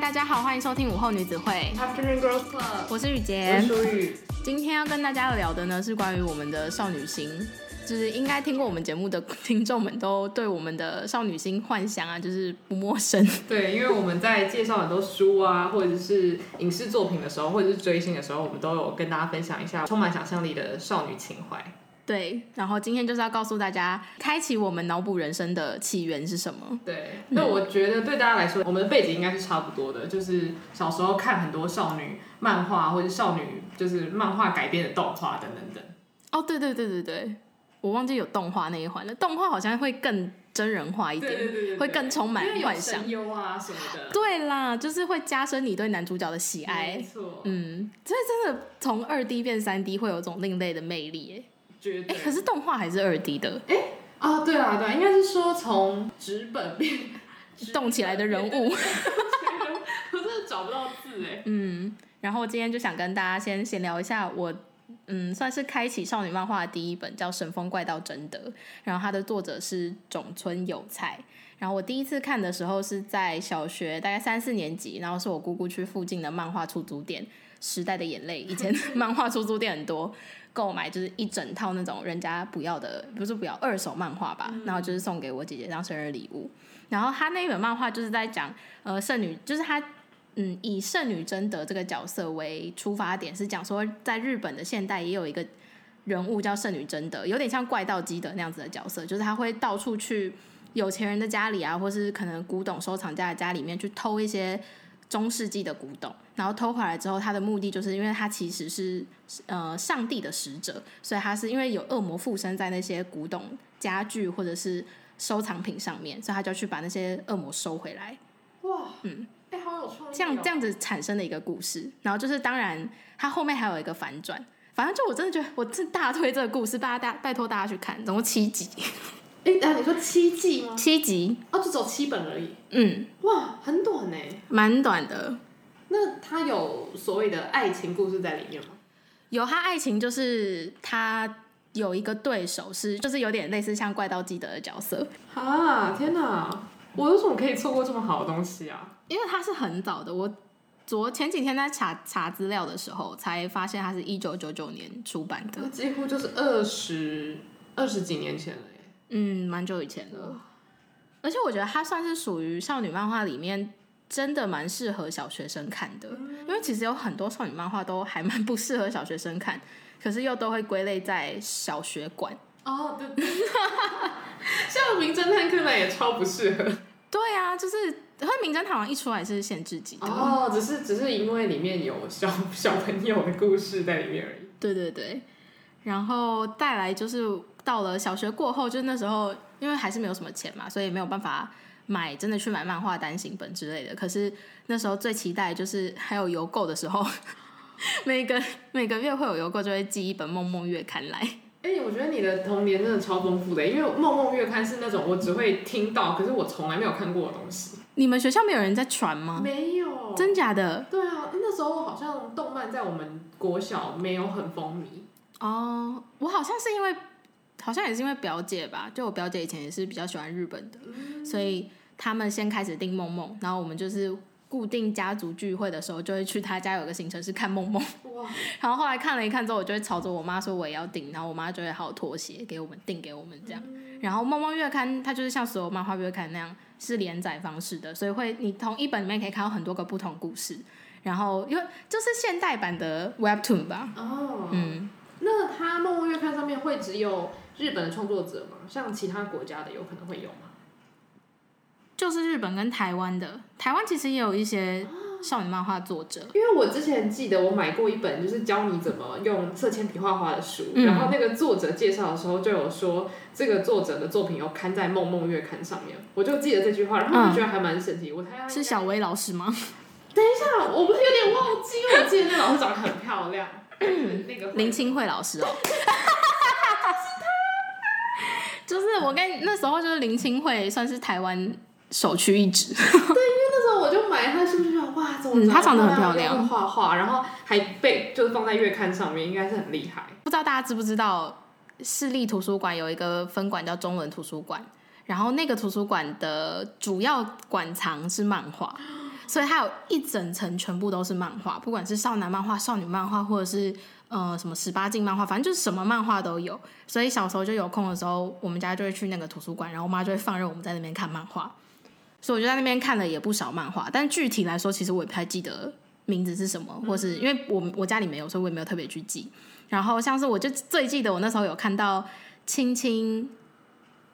大家好，欢迎收听午后女子会 Afternoon Girls Club，我是雨洁，我是舒雨。今天要跟大家聊的呢，是关于我们的少女心，就是应该听过我们节目的听众们都对我们的少女心幻想啊，就是不陌生。对，因为我们在介绍很多书啊，或者是影视作品的时候，或者是追星的时候，我们都有跟大家分享一下充满想象力的少女情怀。对，然后今天就是要告诉大家，开启我们脑补人生的起源是什么？对，那我觉得对大家来说，我们的背景应该是差不多的，就是小时候看很多少女漫画，或者少女就是漫画改编的动画等等等。哦，对对对对对，我忘记有动画那一环了。动画好像会更真人化一点，对对对会更充满幻想。优啊什么的。对啦，就是会加深你对男主角的喜爱。没错。嗯，所以真的从二 D 变三 D 会有种另类的魅力耶。哎，可是动画还是二 D 的。哎，啊，对啊，对，应该是说从纸本变动起来的人物。我真的找不到字哎。嗯，然后今天就想跟大家先闲聊一下我，嗯，算是开启少女漫画的第一本，叫《神风怪盗贞德》，然后它的作者是种村有菜。然后我第一次看的时候是在小学大概三四年级，然后是我姑姑去附近的漫画出租店，《时代的眼泪》，以前 漫画出租店很多。购买就是一整套那种人家不要的，不是不要二手漫画吧，嗯、然后就是送给我姐姐当生日礼物。然后他那一本漫画就是在讲，呃，圣女，就是他，嗯，以圣女贞德这个角色为出发点，是讲说在日本的现代也有一个人物叫圣女贞德，有点像怪盗基德那样子的角色，就是他会到处去有钱人的家里啊，或是可能古董收藏家的家里面去偷一些。中世纪的古董，然后偷回来之后，他的目的就是因为他其实是呃上帝的使者，所以他是因为有恶魔附身在那些古董家具或者是收藏品上面，所以他就去把那些恶魔收回来。哇，嗯，哎、欸，好有创意哦。这样这样子产生的一个故事，然后就是当然他后面还有一个反转，反正就我真的觉得我真大推这个故事，大家大拜托大家去看，总共七集。哎，啊，你说七季吗？七集，哦，就走七本而已。嗯，哇，很短呢。蛮短的。那他有所谓的爱情故事在里面吗？有，他爱情就是他有一个对手是，就是有点类似像怪盗基德的角色。啊，天哪！我为什么可以错过这么好的东西啊？因为他是很早的，我昨前几天在查查资料的时候，才发现他是一九九九年出版的，几乎就是二十二十几年前了。嗯，蛮久以前的，而且我觉得它算是属于少女漫画里面真的蛮适合小学生看的，嗯，因为其实有很多少女漫画都还蛮不适合小学生看，可是又都会归类在小学馆。哦，对对，像名侦探柯南也超不适合。对啊，就是，因为名侦探好像一出来是限制级的。哦，只是只是因为里面有小小朋友的故事在里面而已。对对对，然后带来就是。到了小学过后，就是那时候，因为还是没有什么钱嘛，所以没有办法买，真的去买漫画单行本之类的。可是那时候最期待就是还有邮购的时候，每个每个月会有邮购，就会寄一本《梦梦月刊》来。哎、欸，我觉得你的童年真的超丰富的，因为《梦梦月刊》是那种我只会听到，可是我从来没有看过的东西。你们学校没有人在传吗？没有，真假的？对啊，那时候好像动漫在我们国小没有很风靡。哦，我好像是因为。好像也是因为表姐吧，就我表姐以前也是比较喜欢日本的，嗯、所以他们先开始订梦梦，然后我们就是固定家族聚会的时候，就会去他家有个行程是看梦梦。然后后来看了一看之后，我就会朝着我妈说我也要订，然后我妈就会好好妥协给我们订给我们这样。嗯、然后梦梦月刊它就是像所有漫画月刊那样是连载方式的，所以会你同一本里面可以看到很多个不同故事，然后因为就是现代版的 Webtoon 吧。哦。嗯。那它梦梦月刊上面会只有日本的创作者吗？像其他国家的有可能会有吗？就是日本跟台湾的，台湾其实也有一些少女漫画作者。因为我之前记得我买过一本就是教你怎么用色铅笔画画的书，嗯，然后那个作者介绍的时候就有说这个作者的作品有刊在梦梦月刊上面，我就记得这句话，然后我觉得还蛮神奇。嗯、我猜是小薇老师吗？等一下，我不是有点忘记，因为我记得那老师长得很漂亮。那个林清慧老师哦，就是我跟那时候就是林清慧算是台湾首屈一指。对，因为那时候我就买他书，就想哇，怎么她、嗯、长得很漂亮，画画，然后还被就是放在月刊上面，应该是很厉害。不知道大家知不知道，市立图书馆有一个分馆叫中文图书馆，然后那个图书馆的主要馆藏是漫画。所以它有一整层全部都是漫画，不管是少男漫画、少女漫画，或者是呃什么十八禁漫画，反正就是什么漫画都有。所以小时候就有空的时候，我们家就会去那个图书馆，然后我妈就会放任我们在那边看漫画。所以我就在那边看了也不少漫画，但具体来说，其实我也不太记得名字是什么，或是因为我我家里没有，所以我也没有特别去记。然后像是我就最记得我那时候有看到青青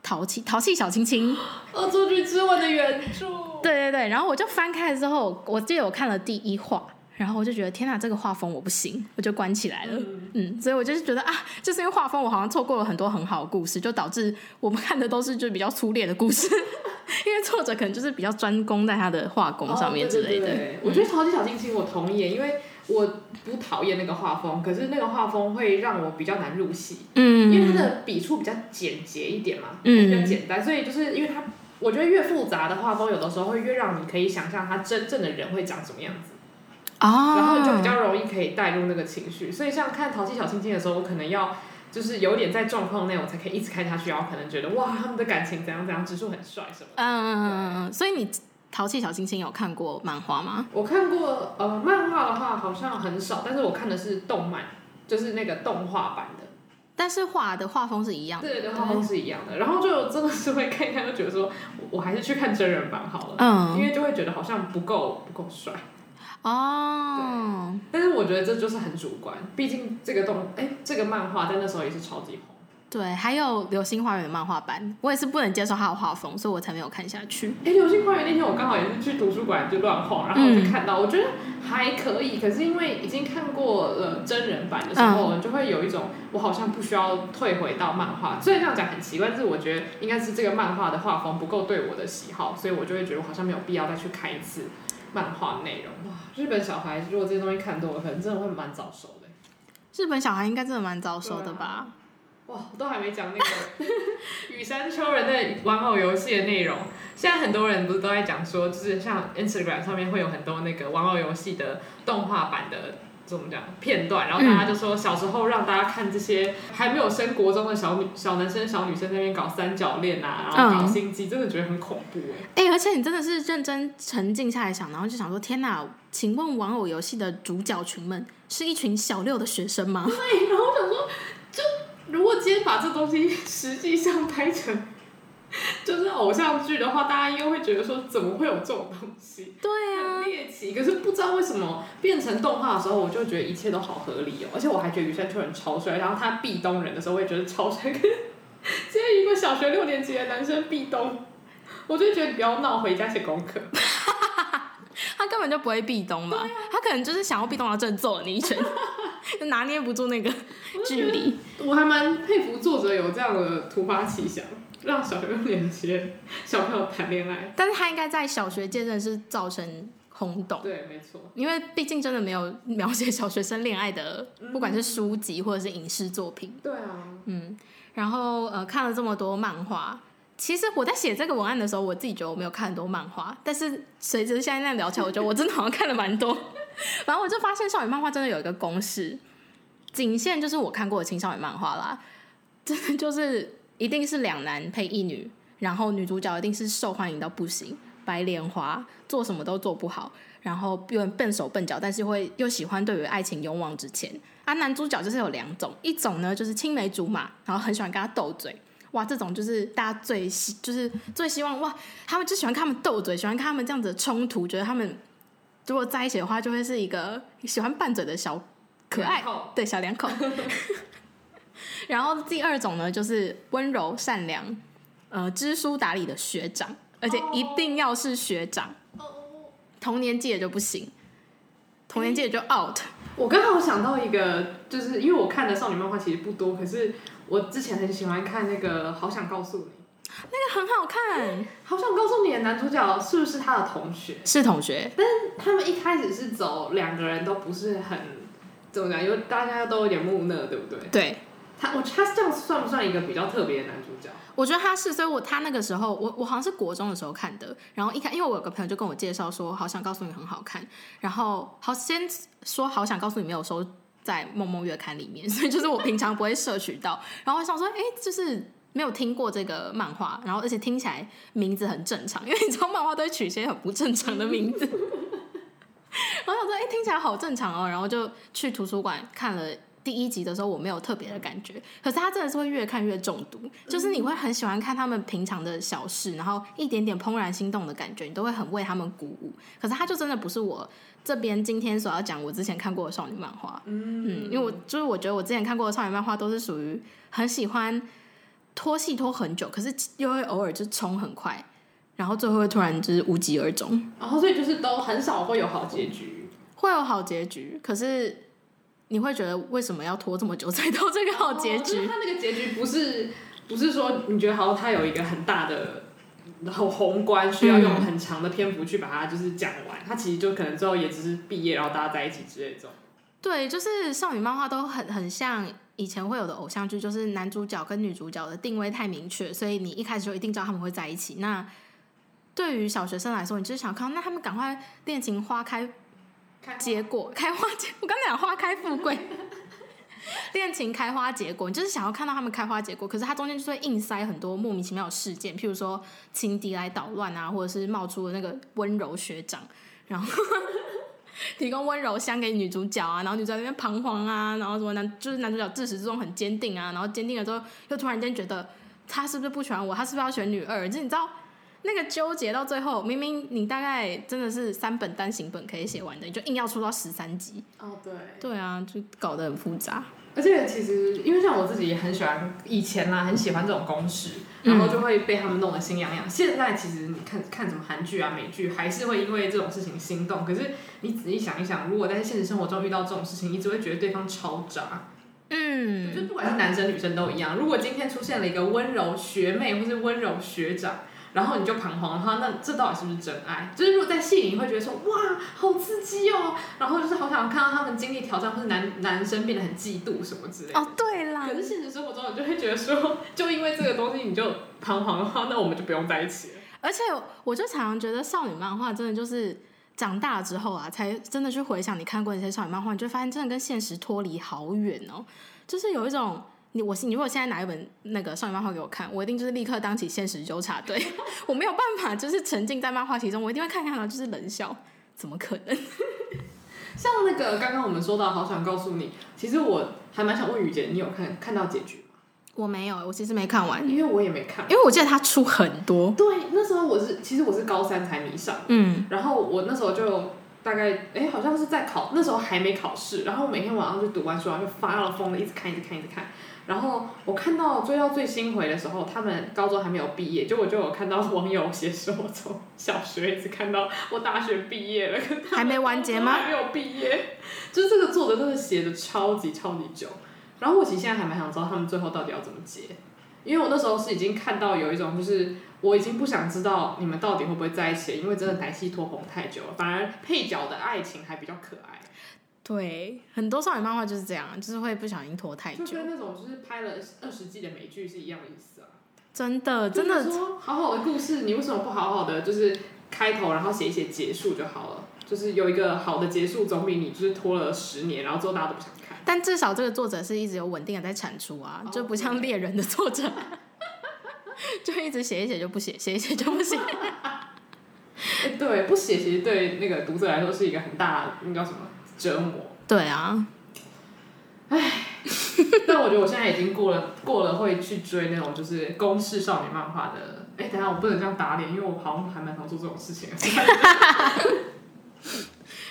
淘气淘气小亲亲《恶作剧之吻》的原著。对对对，然后我就翻开了之后，我记得我看了第一话。然后我就觉得天哪，这个画风我不行，我就关起来了。嗯，嗯，所以我就是觉得啊，就是因为画风，我好像错过了很多很好的故事，就导致我们看的都是就比较粗劣的故事。因为作者可能就是比较专攻在他的画工上面之类的。哦，对对对，我觉得《超级小星星》我同意，因为我不讨厌那个画风，可是那个画风会让我比较难入戏。嗯，因为它的笔触比较简洁一点嘛，嗯，比较简单，所以就是因为它，我觉得越复杂的画风，有的时候会越让你可以想象他真正的人会长什么样子。哦，然后就比较容易可以带入那个情绪，所以像看《淘气小亲亲》的时候，我可能要就是有点在状况内，我才可以一直看下去，然后可能觉得哇，他们的感情怎样怎样，直树很帅什么。嗯嗯嗯嗯，所以你《淘气小星星》有看过漫画吗？我看过，呃，漫画的话好像很少，但是我看的是动漫，就是那个动画版的。但是画的画风是一样的。对，画风是一样的。然后就真的是会看一看，就觉得说，我还是去看真人版好了。嗯。因为就会觉得好像不够不够帅。哦，但是我觉得这就是很主观，毕竟这个动，哎、欸，这个漫画在那时候也是超级红。对，还有《流星花园》的漫画版，我也是不能接受它的画风，所以我才没有看下去。哎、欸，《流星花园》那天我刚好也是去图书馆就乱晃，然后我就看到，我觉得还可以，可是因为已经看过了真人版的时候，嗯、就会有一种我好像不需要退回到漫画。虽然这样讲很奇怪，但是我觉得应该是这个漫画的画风不够对我的喜好，所以我就会觉得我好像没有必要再去看一次。漫画内容哇，日本小孩如果这些东西看多了，可能真的会蛮早熟的。日本小孩应该真的蛮早熟的吧？啊、哇，我都还没讲那个 雨山秋人的玩偶游戏的内容。现在很多人不是都在讲说，就是像 Instagram 上面会有很多那个玩偶游戏的动画版的。怎么讲片段？然后大家就说小时候让大家看这些还没有升国中的小女小男生小女生在那边搞三角恋啊，然后搞心机，真的觉得很恐怖哎。哎，而且你真的是认真沉静下来想，然后就想说：天哪，请问玩偶游戏的主角群们是一群小六的学生吗？对，然后我想说，就如果今天把这东西实际上拍成。就是偶像剧的话，大家应该会觉得说，怎么会有这种东西？对啊，很猎奇。可是不知道为什么变成动画的时候，我就觉得一切都好合理哦。而且我还觉得羽山秋人超帅，然后他壁咚人的时候，我也觉得超帅。现在一个小学六年级的男生壁咚，我就觉得你不要闹，回家写功课。他根本就不会壁咚嘛，啊、他可能就是想要壁咚，然后真的揍了你一拳，就拿捏不住那个距离。我还蛮佩服作者有这样的突发奇想。让小学六年级小朋友谈恋爱，但是他应该在小学界真的是造成轰动。对，没错。因为毕竟真的没有描写小学生恋爱的，不管是书籍或者是影视作品。对啊。嗯，然后呃看了这么多漫画，其实我在写这个文案的时候，我自己觉得我没有看很多漫画，但是随着现在那样聊起来，我觉得我真的好像看了蛮多。然后我就发现少女漫画真的有一个公式，仅限就是我看过的青少年漫画啦，真的就是。一定是两男配一女，然后女主角一定是受欢迎到不行，白莲花做什么都做不好，然后又笨手笨脚，但是会又喜欢对于爱情勇往直前。啊，男主角就是有两种，一种呢就是青梅竹马，然后很喜欢跟他斗嘴，哇，这种就是大家最希就是最希望哇，他们就喜欢看他们斗嘴，喜欢看他们这样子的冲突，觉得他们如果在一起的话，就会是一个喜欢拌嘴的小可爱，对小两口。然后第二种呢，就是温柔善良，呃，知书达理的学长，而且一定要是学长，同年纪的就不行，同年纪的就 out。我刚好想到一个，就是因为我看的少女漫画其实不多，可是我之前很喜欢看那个《好想告诉你》，那个很好看，《好想告诉你》的男主角是不是他的同学？是同学，但是他们一开始是走两个人都不是很怎么讲，因为大家都有点木讷，对不对？对。他我他这样算不算一个比较特别的男主角？我觉得他是，所以我他那个时候，我我好像是国中的时候看的，然后一看，因为我有个朋友就跟我介绍说，好想告诉你很好看，然后好先说好想告诉你没有收在梦梦月刊里面，所以就是我平常不会摄取到，然后我想说，哎、就是没有听过这个漫画，然后而且听起来名字很正常，因为你知道漫画都会取一些很不正常的名字。我想说，哎、听起来好正常哦。然后就去图书馆看了第一集的时候，我没有特别的感觉。可是他真的是会越看越中毒，就是你会很喜欢看他们平常的小事，然后一点点怦然心动的感觉，你都会很为他们鼓舞。可是他就真的不是我这边今天所要讲我之前看过的少女漫画。嗯，因为我就是我觉得我之前看过的少女漫画都是属于很喜欢拖戏拖很久，可是又会偶尔就冲很快。然后最后会突然就是无疾而终，然后所以就是都很少会有好结局，会有好结局，可是你会觉得为什么要拖这么久才到这个好结局？哦，他那个结局不是不是说你觉得好像他有一个很大的宏宏观，需要用很长的篇幅去把它就是讲完，他其实就可能最后也只是毕业然后大家在一起之类这种。对，就是少女漫画都很很像以前会有的偶像剧，就是男主角跟女主角的定位太明确，所以你一开始就一定知道他们会在一起。那对于小学生来说，你就是想看，那他们赶快恋情花开结果，开花结，我刚才讲花开富贵，恋情开花结果，你就是想要看到他们开花结果。可是它中间就会硬塞很多莫名其妙的事件，譬如说情敌来捣乱啊，或者是冒出了那个温柔学长，然后 提供温柔乡给女主角啊，然后女主角那边彷徨啊，然后什么男就是男主角自始至终很坚定啊，然后坚定了之后又突然间觉得他是不是不喜欢我，他是不是要选女二？就你知道。那个纠结到最后，明明你大概真的是三本单行本可以写完的，你就硬要出到十三集。哦，对。对啊，就搞得很复杂。而且其实，因为像我自己也很喜欢以前啦，很喜欢这种公式，然后就会被他们弄得心痒痒。现在其实你看看什么韩剧啊、美剧，还是会因为这种事情心动。可是你仔细想一想，如果在现实生活中遇到这种事情，你只会觉得对方超渣。嗯。就不管是男生女生都一样。如果今天出现了一个温柔学妹或是温柔学长。然后你就彷徨的话，那这到底是不是真爱？就是如果在戏里你会觉得说哇，好刺激哦，然后就是好想看到他们经历挑战，或是男男生变得很嫉妒什么之类的。哦，对啦。可是现实生活中，你就会觉得说，就因为这个东西你就彷徨的话，那我们就不用在一起了。而且我就常常觉得少女漫画真的就是长大之后啊，才真的去回想你看过那些少女漫画，你就发现真的跟现实脱离好远哦，就是有一种。你我你如果现在拿一本那个少女漫画给我看，我一定就是立刻当起现实纠察队，我没有办法就是沉浸在漫画其中，我一定会看看到就是冷笑，怎么可能？像那个刚刚我们说到，好想告诉你，其实我还蛮想问雨姐，你有看看到结局吗？我没有，我其实没看完，因为我也没看，因为我记得他出很多。对，那时候我是其实我是高三才迷上，嗯，然后我那时候就大概哎好像是在考，那时候还没考试，然后每天晚上就读完书然后就发了疯的，一直看一直看一直看。然后我看到追到最新回的时候，他们高中还没有毕业，就我就有看到网友写说，我从小学一直看到我大学毕业了，还没完结吗？还没有毕业，就是这个作者真的写的超级超级久。然后我其实现在还蛮想知道他们最后到底要怎么结，因为我那时候是已经看到有一种就是我已经不想知道你们到底会不会在一起，因为真的歹戏拖棚太久了，反而配角的爱情还比较可爱。对，很多少女漫画就是这样，就是会不小心拖太久。就跟那种就是拍了二十季的美剧是一样的意思啊。真的，真的。说好好的故事，你为什么不好好的就是开头，然后写一写结束就好了？就是有一个好的结束，总比你就是拖了十年，然后之后大家都不想看。但至少这个作者是一直有稳定的在产出啊，就不像猎人的作者，就一直写一写就不写，写一写就不写。哎，对，不写其实对那个读者来说是一个很大，那叫什么？折磨。对啊，唉，但我觉得我现在已经过了过了会去追那种就是公式少女漫画的。哎，等下我不能这样打脸，因为我好像还蛮常做这种事情。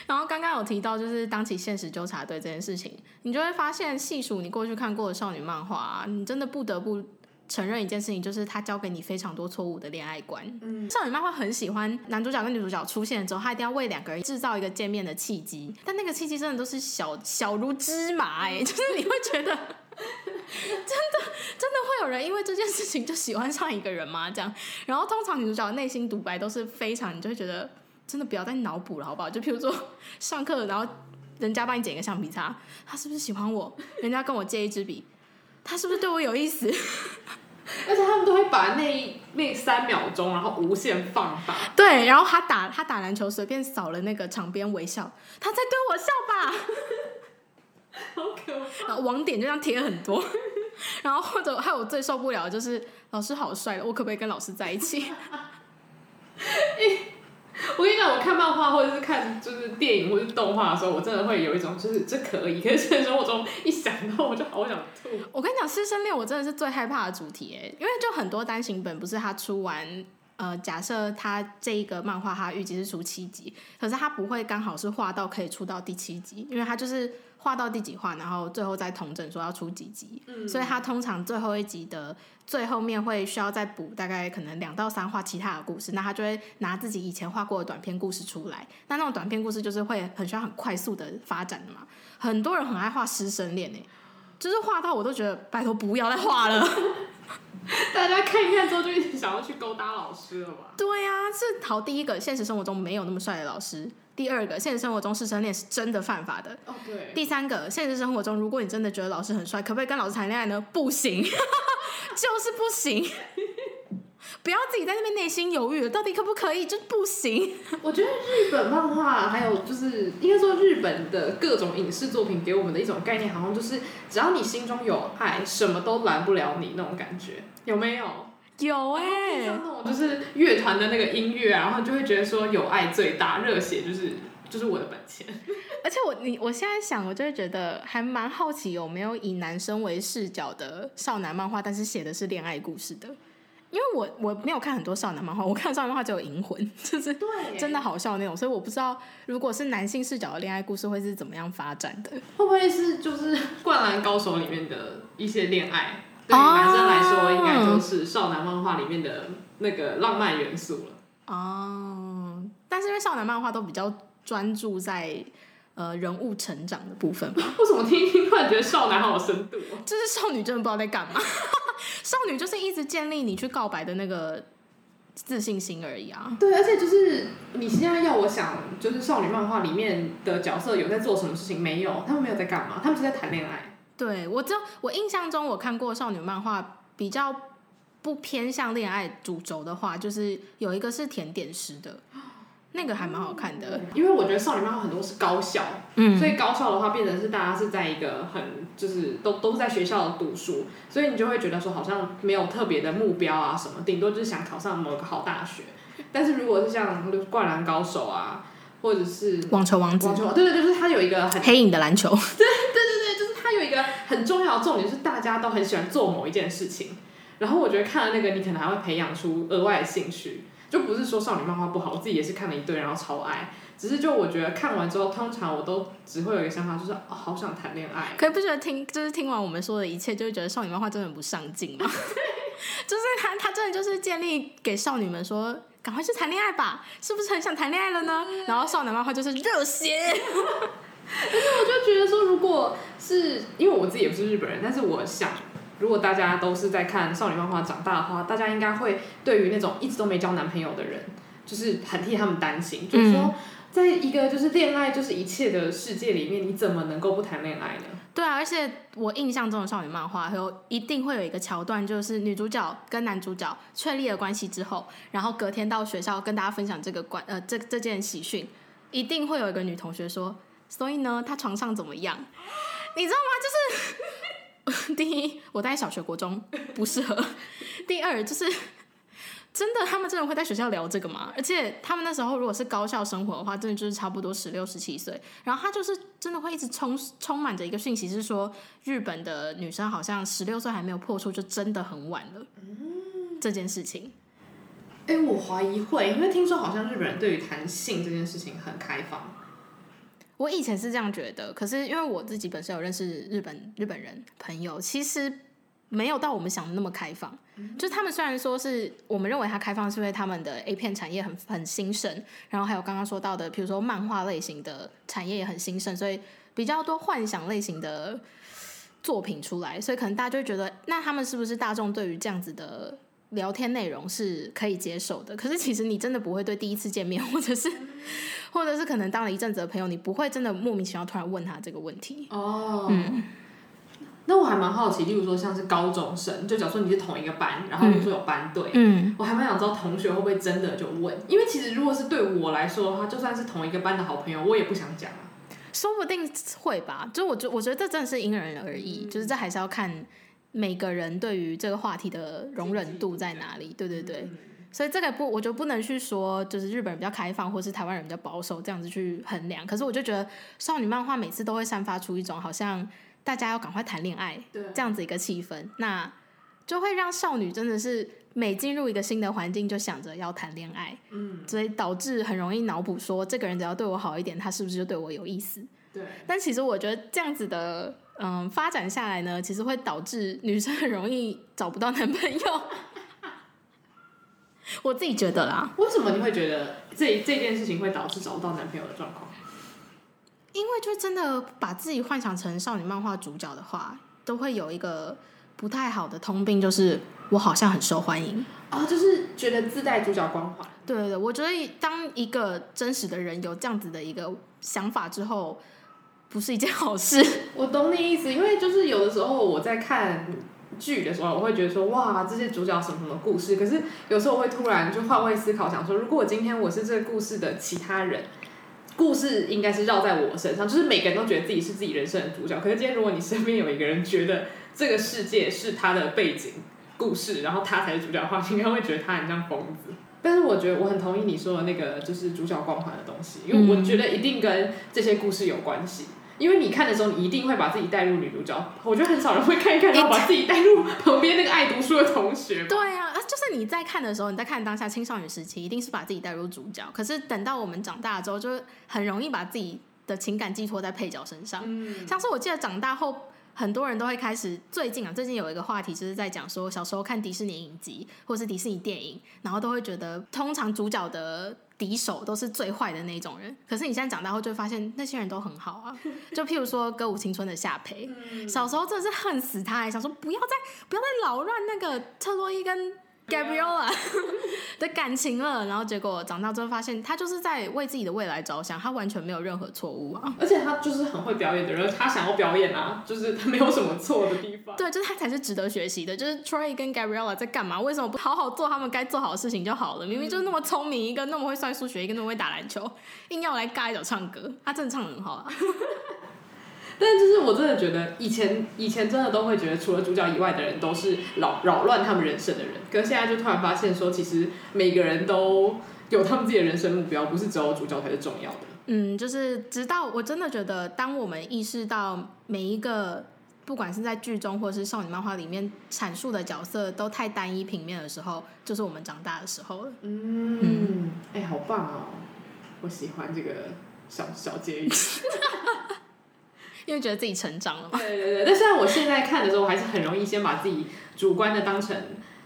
然后刚刚有提到就是当起现实纠察队这件事情，你就会发现细数你过去看过的少女漫画啊，你真的不得不。承认一件事情，就是他教给你非常多错误的恋爱观。嗯，少女漫画很喜欢男主角跟女主角出现之后，他一定要为两个人制造一个见面的契机。但那个契机真的都是小小如芝麻哎、欸，就是你会觉得，真的真的会有人因为这件事情就喜欢上一个人吗？这样，然后通常女主角内心独白都是非常，你就会觉得真的不要再脑补了，好不好？就譬如说上课，然后人家帮你捡一个橡皮擦，他是不是喜欢我？人家跟我借一支笔。他是不是对我有意思？而且他们都会把那那三秒钟，然后无限放大。对，然后他打他打篮球，随便扫了那个场边微笑，他在对我笑吧？好可怕！然后网点就这样贴很多，然后或者还有我最受不了的就是老师好帅，我可不可以跟老师在一起？欸、我跟你讲，我看漫画或者是看就是电影或者是动画的时候，我真的会有一种就是这可以，可是现实生活中一想到我就好想吐。我跟你讲，师生恋我真的是最害怕的主题哎，因为就很多单行本不是他出完。呃，假设他这一个漫画，他预计是出七集，可是他不会刚好是画到可以出到第七集，因为他就是画到第几话，然后最后再统整说要出几集，嗯、所以他通常最后一集的最后面会需要再补大概可能两到三话其他的故事，那他就会拿自己以前画过的短篇故事出来，那那种短篇故事就是会很需要很快速的发展的嘛，很多人很爱画师生恋诶，就是画到我都觉得拜托不要再画了。大家看一看之后就一直想要去勾搭老师了吧？对呀、啊，是好第一个，现实生活中没有那么帅的老师；第二个，现实生活中师生恋是真的犯法的。哦，对。第三个，现实生活中如果你真的觉得老师很帅，可不可以跟老师谈恋爱呢？不行，就是不行。不要自己在那边内心犹豫了，到底可不可以？就不行。我觉得日本漫画还有就是应该说日本的各种影视作品给我们的一种概念，好像就是只要你心中有爱，什么都拦不了你那种感觉，有没有？有哎、欸，那种就是乐团的那个音乐啊，然后就会觉得说有爱最大，热血就是就是我的本钱。而且我你我现在想，我就会觉得还蛮好奇有没有以男生为视角的少男漫画，但是写的是恋爱故事的。因为我我没有看很多少男漫画，我看少男漫画只有《银魂》，就是真的好笑那种，所以我不知道如果是男性视角的恋爱故事会是怎么样发展的。会不会是就是《灌篮高手》里面的一些恋爱，对于男生来说应该就是少男漫画里面的那个浪漫元素了。哦，但是因为少男漫画都比较专注在呃人物成长的部分吧，为什么听一听突然觉得少男好有深度？就是少女真的不知道在干嘛。少女就是一直建立你去告白的那个自信心而已啊。对，而且就是你现在要我想，就是少女漫画里面的角色有在做什么事情？没有，他们没有在干嘛？他们是在谈恋爱。对，我知道，我印象中我看过少女漫画比较不偏向恋爱主轴的话，就是有一个是甜点师的。那个还蛮好看的，因为我觉得少女漫画很多是高校，嗯，所以高校的话变成是大家是在一个很就是都都是在学校读书，所以你就会觉得说好像没有特别的目标啊什么，顶多就是想考上某个好大学。但是如果是像灌篮高手啊，或者是网球王子，网球，对对对，就是它有一个很黑影的篮球，对对对对，就是他有一个很重要的重点，就是大家都很喜欢做某一件事情，然后我觉得看了那个，你可能还会培养出额外的兴趣。就不是说少女漫画不好，我自己也是看了一堆，然后超爱。只是就我觉得看完之后，通常我都只会有一个想法，就是、哦、好想谈恋爱。可以不觉得听就是听完我们说的一切，就会觉得少女漫画真的很不上进吗？就是他他真的就是建立给少女们说，赶快去谈恋爱吧，是不是很想谈恋爱了呢？然后少男漫画就是热血。但是我就觉得说，如果是因为我自己也不是日本人，但是我想。如果大家都是在看少女漫画长大的话，大家应该会对于那种一直都没交男朋友的人，就是很替他们担心。就是说，在一个就是恋爱就是一切的世界里面，你怎么能够不谈恋爱呢？对啊，而且我印象中的少女漫画，有一定会有一个桥段，就是女主角跟男主角确立了关系之后，然后隔天到学校跟大家分享这个关呃这这件喜讯，一定会有一个女同学说，所以呢，他床上怎么样？你知道吗？就是。第一，我在小学、国中不适合；第二，就是真的，他们真的会在学校聊这个吗？而且他们那时候如果是高校生活的话，真的就是差不多十六、十七岁。然后他就是真的会一直充充满着一个讯息，是说日本的女生好像十六岁还没有破处，就真的很晚了。嗯，这件事情，哎、我怀疑会，因为听说好像日本人对于谈性这件事情很开放。我以前是这样觉得，可是因为我自己本身有认识日本日本人朋友，其实没有到我们想的那么开放。嗯、就他们虽然说是我们认为它开放，是因为他们的 A 片产业很很兴盛，然后还有刚刚说到的，比如说漫画类型的产业也很兴盛，所以比较多幻想类型的作品出来，所以可能大家就觉得，那他们是不是大众对于这样子的聊天内容是可以接受的？可是其实你真的不会对第一次见面，或者是。或者是可能当了一阵子的朋友，你不会真的莫名其妙突然问他这个问题哦。嗯，那我还蛮好奇，例如说像是高中生，就假如说你是同一个班，然后比如说有班队，嗯，我还蛮想知道同学会不会真的就问，因为其实如果是对我来说的话，就算是同一个班的好朋友，我也不想讲啊。说不定会吧，就我觉我觉得这真的是因人而异，嗯，就是这还是要看每个人对于这个话题的容忍度在哪里。对对对。嗯所以这个不，我就不能去说，就是日本人比较开放，或是台湾人比较保守这样子去衡量。可是我就觉得少女漫画每次都会散发出一种好像大家要赶快谈恋爱这样子一个气氛，那就会让少女真的是每进入一个新的环境就想着要谈恋爱，嗯，所以导致很容易脑补说这个人只要对我好一点，他是不是就对我有意思？对。但其实我觉得这样子的嗯发展下来呢，其实会导致女生很容易找不到男朋友。我自己觉得啦，为什么你会觉得这这件事情会导致找不到男朋友的状况？因为就真的把自己幻想成少女漫画主角的话，都会有一个不太好的通病，就是我好像很受欢迎啊、哦，就是觉得自带主角光环。对对对，我觉得当一个真实的人有这样子的一个想法之后，不是一件好事。我懂你意思，因为就是有的时候我在看。剧的时候，我会觉得说哇，这些主角什么什么故事。可是有时候我会突然就换位思考，想说，如果今天我是这个故事的其他人，故事应该是绕在我身上，就是每个人都觉得自己是自己人生的主角。可是今天如果你身边有一个人觉得这个世界是他的背景故事，然后他才是主角的话，应该会觉得他很像疯子。但是我觉得我很同意你说的那个，就是主角光环的东西，因为我觉得一定跟这些故事有关系。因为你看的时候，你一定会把自己带入女主角。我觉得很少人会看一看，然后把自己带入旁边那个爱读书的同学。对呀、啊，就是你在看的时候，你在看当下青少年时期，一定是把自己带入主角。可是等到我们长大之后，就很容易把自己的情感寄托在配角身上。嗯，像是我记得长大后，很多人都会开始，最近啊，最近有一个话题就是在讲说，小时候看迪士尼影集或是迪士尼电影，然后都会觉得，通常主角的。敌手都是最坏的那种人，可是你现在长大后就会发现那些人都很好啊。就譬如说歌舞青春的夏培，小时候真的是恨死他，还想说不要再不要再扰乱那个特洛伊跟。Gabriella 的感情了，然后结果长大之后发现，他就是在为自己的未来着想，他完全没有任何错误啊。而且他就是很会表演的人，他想要表演啊，就是他没有什么错的地方。对，就是他才是值得学习的。就是 Troy 跟 Gabriella 在干嘛？为什么不好好做他们该做好的事情就好了？明明就是那么聪明，一个那么会算数学，一个那么会打篮球，硬要来尬一脚唱歌，他真的唱得很好啊。但是就是我真的觉得以前以前真的都会觉得除了主角以外的人都是扰扰乱他们人生的人，可是现在就突然发现说，其实每个人都有他们自己的人生目标，不是只有主角才是重要的。嗯，就是直到我真的觉得，当我们意识到每一个不管是在剧中或是少女漫画里面阐述的角色都太单一平面的时候，就是我们长大的时候了。嗯，哎、嗯欸，好棒哦！我喜欢这个小小结语。因为觉得自己成长了嘛。对对对，但虽然我现在看的时候，我还是很容易先把自己主观的当成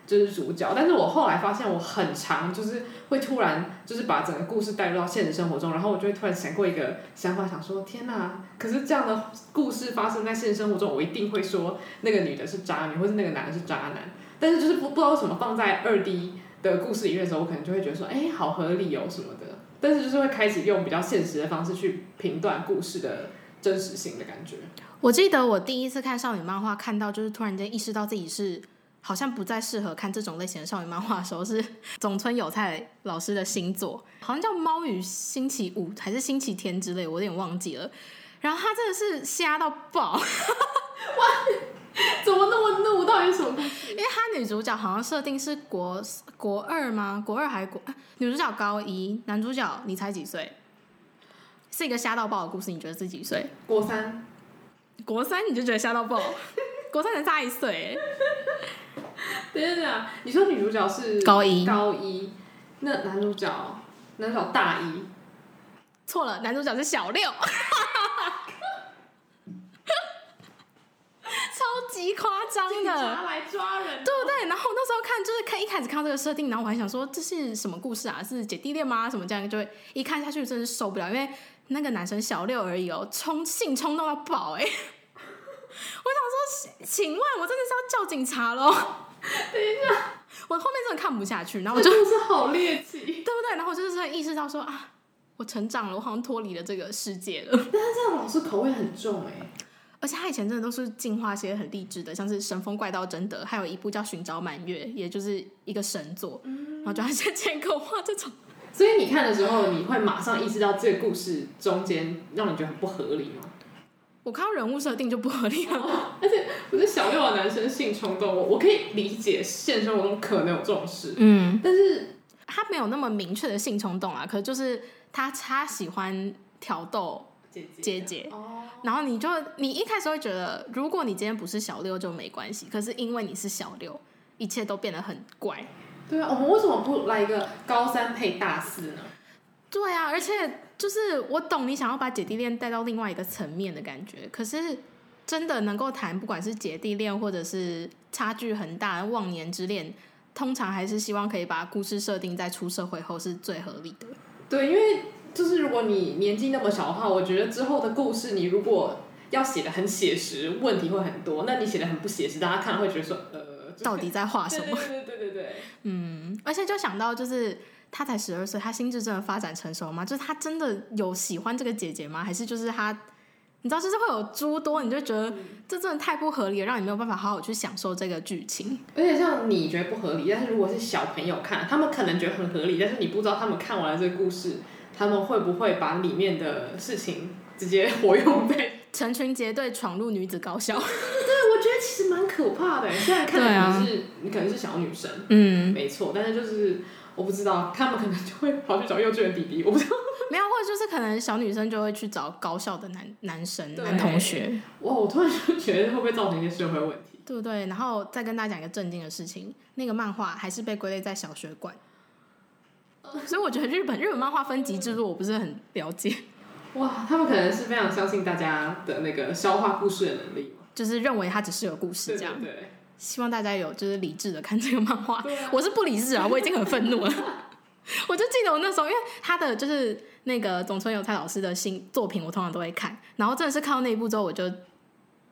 就是主角，但是我后来发现我很常就是会突然就是把整个故事带入到现实生活中，然后我就会突然闪过一个想法，想说天哪！可是这样的故事发生在现实生活中，我一定会说那个女的是渣女，或是那个男的是渣男。但是就是不不知道为什么放在二 D 的故事里面的时候，我可能就会觉得说，哎，好合理哦什么的。但是就是会开始用比较现实的方式去评断故事的。真实性的感觉。我记得我第一次看少女漫画，看到就是突然间意识到自己是好像不再适合看这种类型的少女漫画的时候，是 总村有菜老师的新作，好像叫《猫与星期五》还是《星期天》之类，我有点忘记了。然后他真的是瞎到爆，哇！怎么那么怒？到底是什么故事？因为他女主角好像设定是国国二吗？国二还是国？女主角高一，男主角你猜几岁？是一个瞎到爆的故事，你觉得自己几岁？国三，国三你就觉得瞎到爆？国三才差一岁哎！等一下，你说女主角是高一，高一，那男主角，男主角大一，错了，男主角是小六，超级夸张的，拿来抓人，对不对？然后那时候看，就是看一开始看到这个设定，然后我还想说这是什么故事啊？是姐弟恋吗？什么这样？就会一看下去真是受不了，因为。那个男生小六而已哦，冲性冲动到爆哎！我想说，请问我真的是要叫警察喽？等一下，我后面真的看不下去，然后我就真的是好猎奇，对不对？然后我就是意识到说啊，我成长了，我好像脱离了这个世界了。但是这样老师口味很重哎，而且他以前真的都是进化些很励志的，像是《神风怪盗贞德》，还有一部叫《寻找满月》，也就是一个神作，嗯、然后就还是前口化这种。所以你看的时候，你会马上意识到这个故事中间让你觉得很不合理吗？我看到人物设定就不合理了，哦，而且我觉得小六的男生性冲动，我我可以理解现实生活中可能有这种事，嗯，但是他没有那么明确的性冲动啊，可就是他他喜欢挑逗姐姐，姐姐。哦，然后你就你一开始会觉得，如果你今天不是小六就没关系，可是因为你是小六，一切都变得很怪。对啊，我们为什么不来一个高三配大四呢？对啊，而且就是我懂你想要把姐弟恋带到另外一个层面的感觉，可是真的能够谈，不管是姐弟恋或者是差距很大的忘年之恋。通常还是希望可以把故事设定在出社会后是最合理的。对，因为就是如果你年纪那么小的话，我觉得之后的故事你如果要写的很写实，问题会很多。那你写的很不写实，大家看了会觉得说，呃，到底在画什么？对对对对对。嗯，而且就想到就是他才十二岁，他心智真的发展成熟吗？就是他真的有喜欢这个姐姐吗？还是就是他？你知道，就是会有诸多，你就觉得这真的太不合理了，让你没有办法好好去享受这个剧情。而且像你觉得不合理，但是如果是小朋友看，他们可能觉得很合理，但是你不知道他们看完了这个故事，他们会不会把里面的事情直接 活用在成群结队闯入女子高校？其实蛮可怕的。现在看的可能是、啊、你可能是小女生，嗯，没错，但是就是我不知道，他们可能就会跑去找幼稚园弟弟，我不知道。没有，或者就是可能小女生就会去找高校的男男生、男同学。哇，我突然就觉得会不会造成一些社会问题？对不对？然后再跟大家讲一个震惊的事情，那个漫画还是被归类在小学馆。所以我觉得日本日本漫画分级制度我不是很了解。哇，他们可能是非常相信大家的那个消化故事的能力，就是认为它只是有故事这样。对，对，对。希望大家有就是理智的看这个漫画。我是不理智啊，我已经很愤怒了。我就记得我那时候，因为他的就是。那个总村有菜老师的新作品，我通常都会看。然后真的是看到那一部之后，我就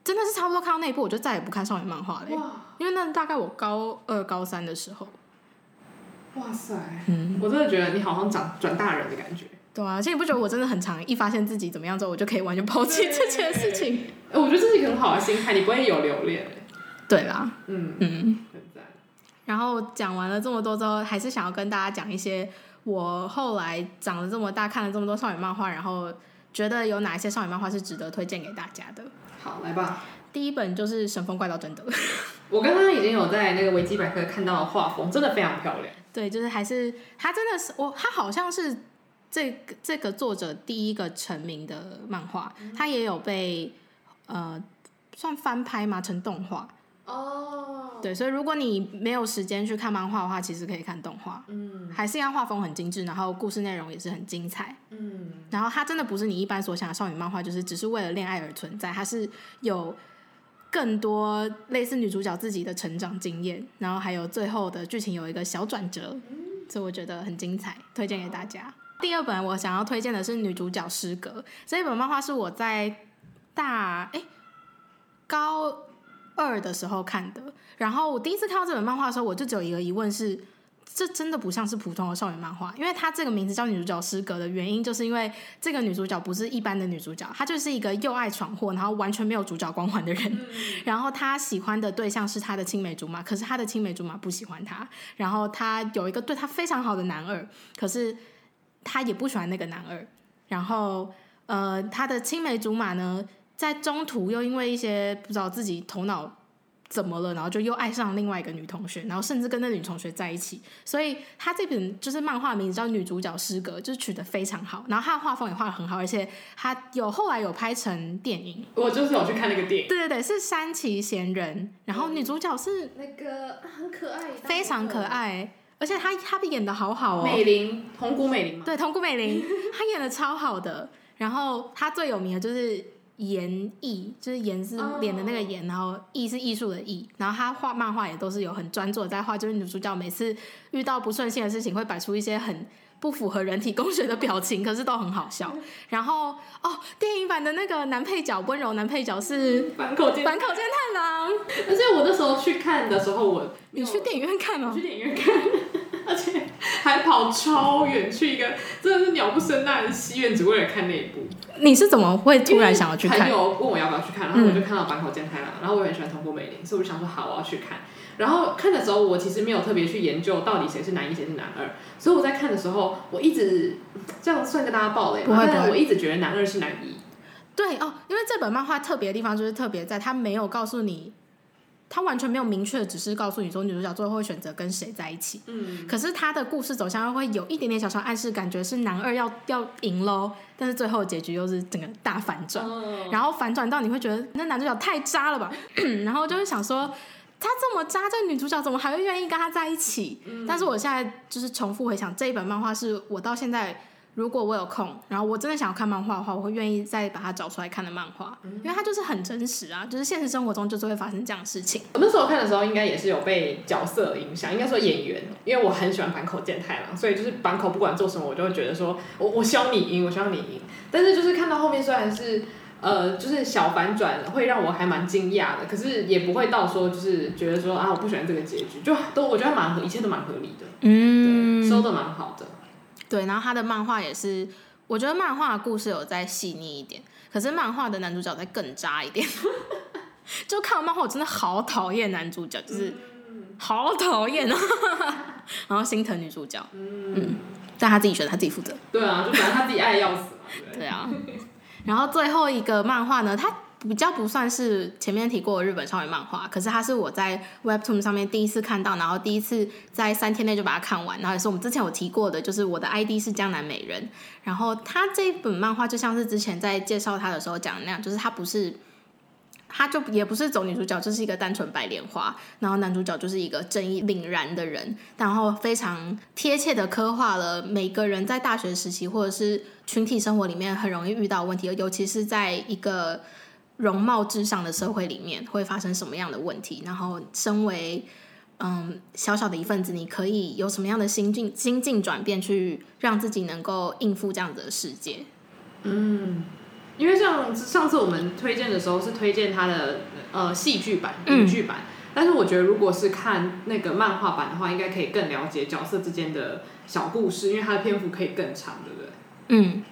真的是差不多看到那一部，我就再也不看少女漫画了。哇！因为那大概我高二、高三的时候。哇塞！嗯，我真的觉得你好像长转大人的感觉。对啊，而且你不觉得我真的很常一发现自己怎么样之后，我就可以完全抛弃这件事情？我觉得这是一个很好的心态，你不会有留恋。对啦，嗯嗯。很赞然后讲完了这么多之后，还是想要跟大家讲一些。我后来长了这么大，看了这么多少女漫画，然后觉得有哪一些少女漫画是值得推荐给大家的？好，来吧。第一本就是《神风怪盗贞德 》。我刚刚已经有在那个维基百科看到画风，真的非常漂亮。对，就是还是他真的是我，他好像是这个这个作者第一个成名的漫画，他、嗯、也有被呃算翻拍吗？成动画。哦、oh.，对，所以如果你没有时间去看漫画的话，其实可以看动画。嗯，还是一样，画风很精致，然后故事内容也是很精彩。嗯，然后它真的不是你一般所想的少女漫画，就是只是为了恋爱而存在，它是有更多类似女主角自己的成长经验，然后还有最后的剧情有一个小转折，所以我觉得很精彩，推荐给大家。Oh. 第二本我想要推荐的是女主角失格，这一本漫画是我在大哎高。二的时候看的，然后我第一次看到这本漫画的时候，我就只有一个疑问是：这真的不像是普通的少女漫画？因为它这个名字叫女主角失格的原因，就是因为这个女主角不是一般的女主角，她就是一个又爱闯祸，然后完全没有主角光环的人。嗯、然后她喜欢的对象是她的青梅竹马，可是她的青梅竹马不喜欢她。然后她有一个对她非常好的男二，可是她也不喜欢那个男二。然后呃，他的青梅竹马呢？在中途又因为一些不知道自己头脑怎么了，然后就又爱上另外一个女同学，然后甚至跟那女同学在一起。所以他这本就是漫画名字叫《女主角失格》，就是取得非常好。然后他的画风也画得很好，而且他有后来有拍成电影。我就是有去看那个电影。对对对，是山崎贤人，然后女主角是那个很可爱，非常可爱，而且他他演的好好哦。美玲，桐谷美玲嘛？对，桐谷美玲，她演的超好的。然后她最有名的就是。颜艺就是颜是脸的那个颜，然后艺是艺术的艺，然后他画漫画也都是有很专注的在画，就是女主角每次遇到不顺心的事情会摆出一些很不符合人体工学的表情，可是都很好笑。然后哦，电影版的那个男配角温柔男配角是坂口健坂口健太郎，而且我那时候去看的时候，我你去电影院看吗？去电影院看，而且还跑超远去一个真的是鸟不生蛋的戏院，只为了看那一部。你是怎么会突然想要去看？朋友问我要不要去看，然后我就看到坂口健太郎，然后我也很喜欢桐谷美玲，所以我就想说好，我要去看。然后看的时候，我其实没有特别去研究到底谁是男一谁是男二，所以我在看的时候，我一直这样算跟大家爆雷，但我一直觉得男二是男一。对哦，因为这本漫画特别的地方就是特别在他没有告诉你他完全没有明确的指示告诉你说女主角最后会选择跟谁在一起。嗯，可是他的故事走向又会有一点点小小暗示，感觉是男二要要赢喽，但是最后结局又是整个大反转，哦、然后反转到你会觉得那男主角太渣了吧，然后就会想说他这么渣，这个女主角怎么还会愿意跟他在一起？嗯、但是我现在就是重复回想这一本漫画，是我到现在。如果我有空，然后我真的想要看漫画的话，我会愿意再把它找出来看的漫画，嗯、因为它就是很真实啊，就是现实生活中就是会发生这样的事情。我那时候看的时候，应该也是有被角色影响，应该说演员，因为我很喜欢坂口健太郎，所以就是坂口不管做什么，我就会觉得说我我希望你赢，我希望你赢。但是就是看到后面，虽然是呃就是小反转，会让我还蛮惊讶的，可是也不会到说就是觉得说啊我不喜欢这个结局，就都我觉得蛮合，一切都蛮合理的，嗯，收的蛮好的。对，然后他的漫画也是，我觉得漫画的故事有再细腻一点，可是漫画的男主角再更渣一点。就看完漫画，我真的好讨厌男主角，就是好讨厌啊。然后心疼女主角，嗯，但他自己选，他自己负责。对啊，就反正他自己爱要死嘛。对，对啊。然后最后一个漫画呢，他。比较不算是前面提过的日本少女漫画，可是它是我在 Webtoon 上面第一次看到，然后第一次在三天内就把它看完，然后也是我们之前有提过的，就是我的 ID 是江南美人。然后它这一本漫画就像是之前在介绍它的时候讲的那样，就是它不是，它就也不是走女主角，就是一个单纯白莲花，然后男主角就是一个正义凛然的人，然后非常贴切的刻画了每个人在大学时期或者是群体生活里面很容易遇到问题，尤其是在一个。容貌至上的社会里面会发生什么样的问题？然后，身为嗯小小的一份子，你可以有什么样的心境心境转变，去让自己能够应付这样子的世界？嗯，因为像上次我们推荐的时候是推荐他的呃戏剧版、影剧版，嗯、但是我觉得如果是看那个漫画版的话，应该可以更了解角色之间的小故事，因为它的篇幅可以更长，对不对？嗯。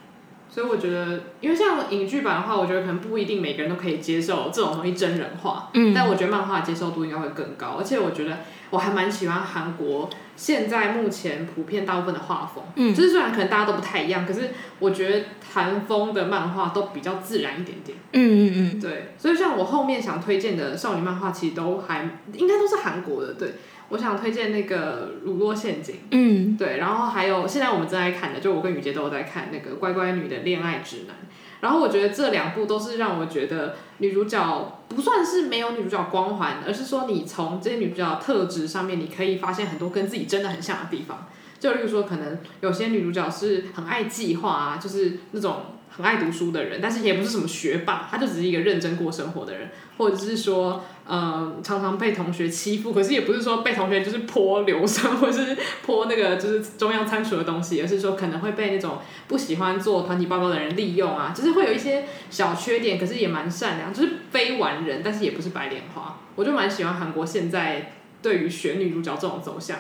所以我觉得，因为像影剧版的话，我觉得可能不一定每个人都可以接受这种东西真人化。嗯。但我觉得漫画接受度应该会更高，而且我觉得我还蛮喜欢韩国现在目前普遍大部分的画风。嗯。就是虽然可能大家都不太一样，可是我觉得韩风的漫画都比较自然一点点。嗯嗯嗯。对，所以像我后面想推荐的少女漫画，其实都还应该都是韩国的。对。我想推荐那个《乳酪陷阱》，嗯，对，然后还有现在我们正在看的，就我跟雨杰都有在看那个《乖乖女的恋爱指南》，然后我觉得这两部都是让我觉得女主角不算是没有女主角光环，而是说你从这些女主角的特质上面，你可以发现很多跟自己真的很像的地方，就例如说可能有些女主角是很爱计划啊，就是那种。很爱读书的人，但是也不是什么学霸，她就只是一个认真过生活的人，或者是说，嗯、呃，常常被同学欺负，可是也不是说被同学就是泼硫酸，或是泼那个就是中央餐厨的东西，而是说可能会被那种不喜欢做团体报告的人利用啊，就是会有一些小缺点，可是也蛮善良，就是非完人，但是也不是白莲花，我就蛮喜欢韩国现在对于选女主角这种走向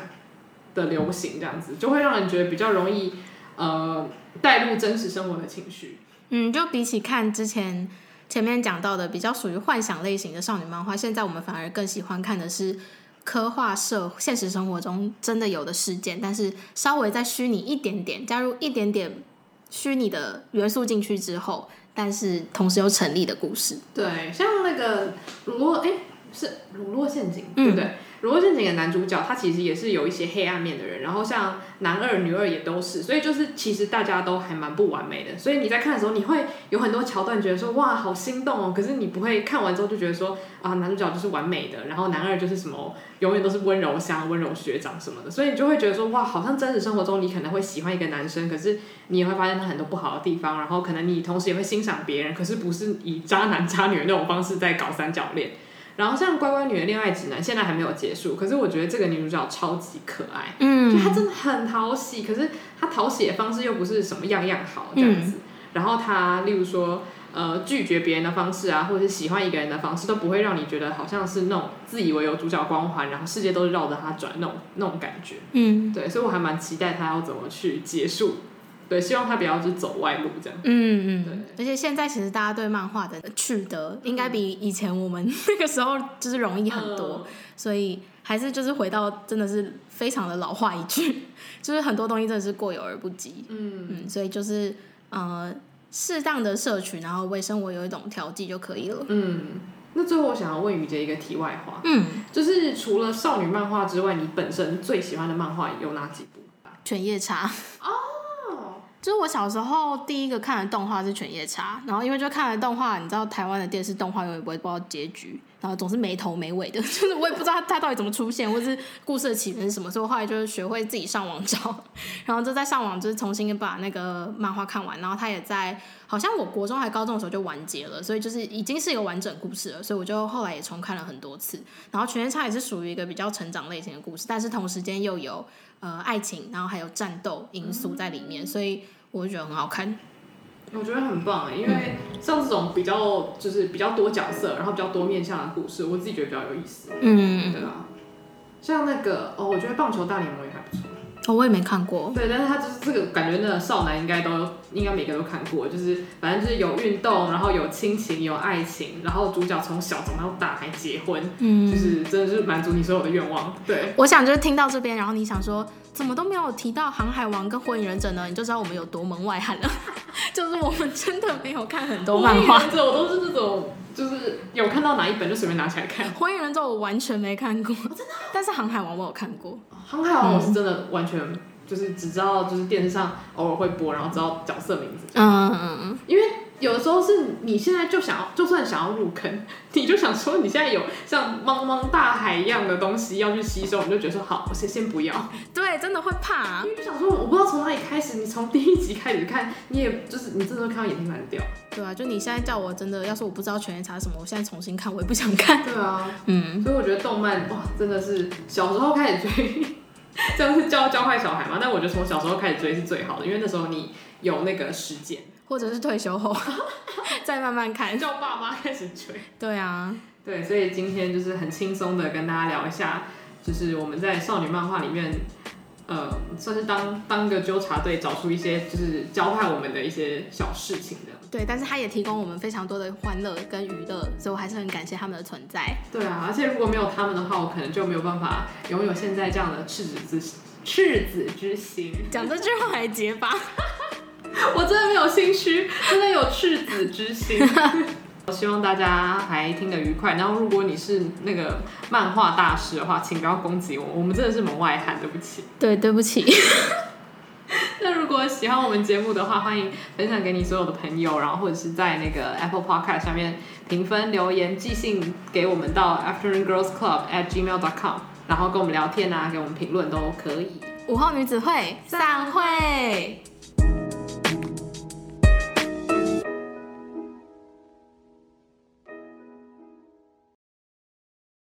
的流行，这样子就会让人觉得比较容易，呃，带入真实生活的情绪。嗯，就比起看之前前面讲到的比较属于幻想类型的少女漫画，现在我们反而更喜欢看的是科幻社现实生活中真的有的事件，但是稍微再虚拟一点点，加入一点点虚拟的元素进去之后，但是同时又成立的故事。对，像那个乳酪，哎，是乳酪陷阱，对不对？嗯《乳酪陷阱》的男主角，他其实也是有一些黑暗面的人，然后像男二、女二也都是，所以就是其实大家都还蛮不完美的。所以你在看的时候，你会有很多桥段觉得说哇，好心动哦。可是你不会看完之后就觉得说啊，男主角就是完美的，然后男二就是什么永远都是温柔乡、温柔学长什么的。所以你就会觉得说哇，好像真实生活中你可能会喜欢一个男生，可是你也会发现他很多不好的地方，然后可能你同时也会欣赏别人，可是不是以渣男渣女的那种方式在搞三角恋。然后像《乖乖女的恋爱指南》现在还没有结束，可是我觉得这个女主角超级可爱，嗯，就她真的很讨喜，可是她讨喜的方式又不是什么样样好这样子。嗯、然后她例如说，呃，拒绝别人的方式啊，或者是喜欢一个人的方式，都不会让你觉得好像是那种自以为有主角光环，然后世界都是绕着她转那种那种感觉。嗯，对，所以我还蛮期待她要怎么去结束。对，希望他不要就走外路这样。嗯嗯，对。而且现在其实大家对漫画的取得，应该比以前我们那个时候就是容易很多，嗯、所以还是就是回到真的是非常的老话一句，就是很多东西真的是过犹而不及。嗯嗯，所以就是呃适当的摄取，然后为生活有一种调剂就可以了。嗯。那最后我想要问雨洁一个题外话，嗯，就是除了少女漫画之外，你本身最喜欢的漫画有哪几部？犬夜叉。哦，就是我小时候第一个看的动画是犬夜叉，然后因为就看了动画，你知道台湾的电视动画永远不会不知道结局。然后总是没头没尾的，就是我也不知道他到底怎么出现，或是故事的起源是什么，所以我后来就是学会自己上网找，然后就在上网就是重新把那个漫画看完，然后他也在好像我国中还高中的时候就完结了，所以就是已经是一个完整故事了，所以我就后来也重看了很多次。然后《犬夜叉》也是属于一个比较成长类型的故事，但是同时间又有呃爱情，然后还有战斗因素在里面，所以我觉得很好看。我觉得很棒哎，因为像这种比较就是比较多角色，然后比较多面向的故事，我自己觉得比较有意思。嗯，对啊。像那个哦，我觉得棒球大联盟也还不错。哦，我也没看过。对，但是他就是这个感觉，那个少男应该都应该每个都看过，就是反正就是有运动，然后有亲情，有爱情，然后主角从小长到大还结婚，嗯，就是真的是满足你所有的愿望。对，我想就是听到这边，然后你想说怎么都没有提到《航海王》跟《火影忍者》呢？你就知道我们有多门外汉了。就是我们真的没有看很多漫画，火影忍者我都是这种，就是有看到哪一本就随便拿起来看。火影忍者我完全没看过，哦、真的。但是航海王我有看过，航海王我是真的完全就是只知道就是电视上偶尔会播，然后知道角色名字。嗯嗯嗯，因为。有的时候是你现在就想要，就算想要入坑，你就想说你现在有像茫茫大海一样的东西要去吸收，你就觉得说好，我先先不要。对，真的会怕啊。因为就想说，我不知道从哪里开始，你从第一集开始看，你也就是你真的会看到眼睛烂掉。对啊，就你现在叫我真的，要是我不知道犬夜叉什么，我现在重新看我也不想看。对啊，嗯。所以我觉得动漫哇，真的是小时候开始追，这样是教教坏小孩嘛？但我觉得从小时候开始追是最好的，因为那时候你有那个时间。或者是退休后 再慢慢看，叫爸妈开始追。对啊，对，所以今天就是很轻松的跟大家聊一下，就是我们在少女漫画里面，呃，算是当当个纠察队，找出一些就是教坏我们的一些小事情的。对，但是他也提供我们非常多的欢乐跟娱乐，所以我还是很感谢他们的存在。对啊，而且如果没有他们的话，我可能就没有办法拥有现在这样的赤子之赤子之心。讲这句话还结巴。我真的没有心虚，真的有赤子之心。我希望大家还听得愉快。然后，如果你是那个漫画大师的话，请不要攻击我，我们真的是门外汉，对不起。对，对不起。那如果喜欢我们节目的话，欢迎分享给你所有的朋友，然后或者是在那个 Apple Podcast 上面评分、留言、寄信给我们到 Afternoon Girls Club at gmail dot com，然后跟我们聊天啊，给我们评论都可以。午后女子会散会。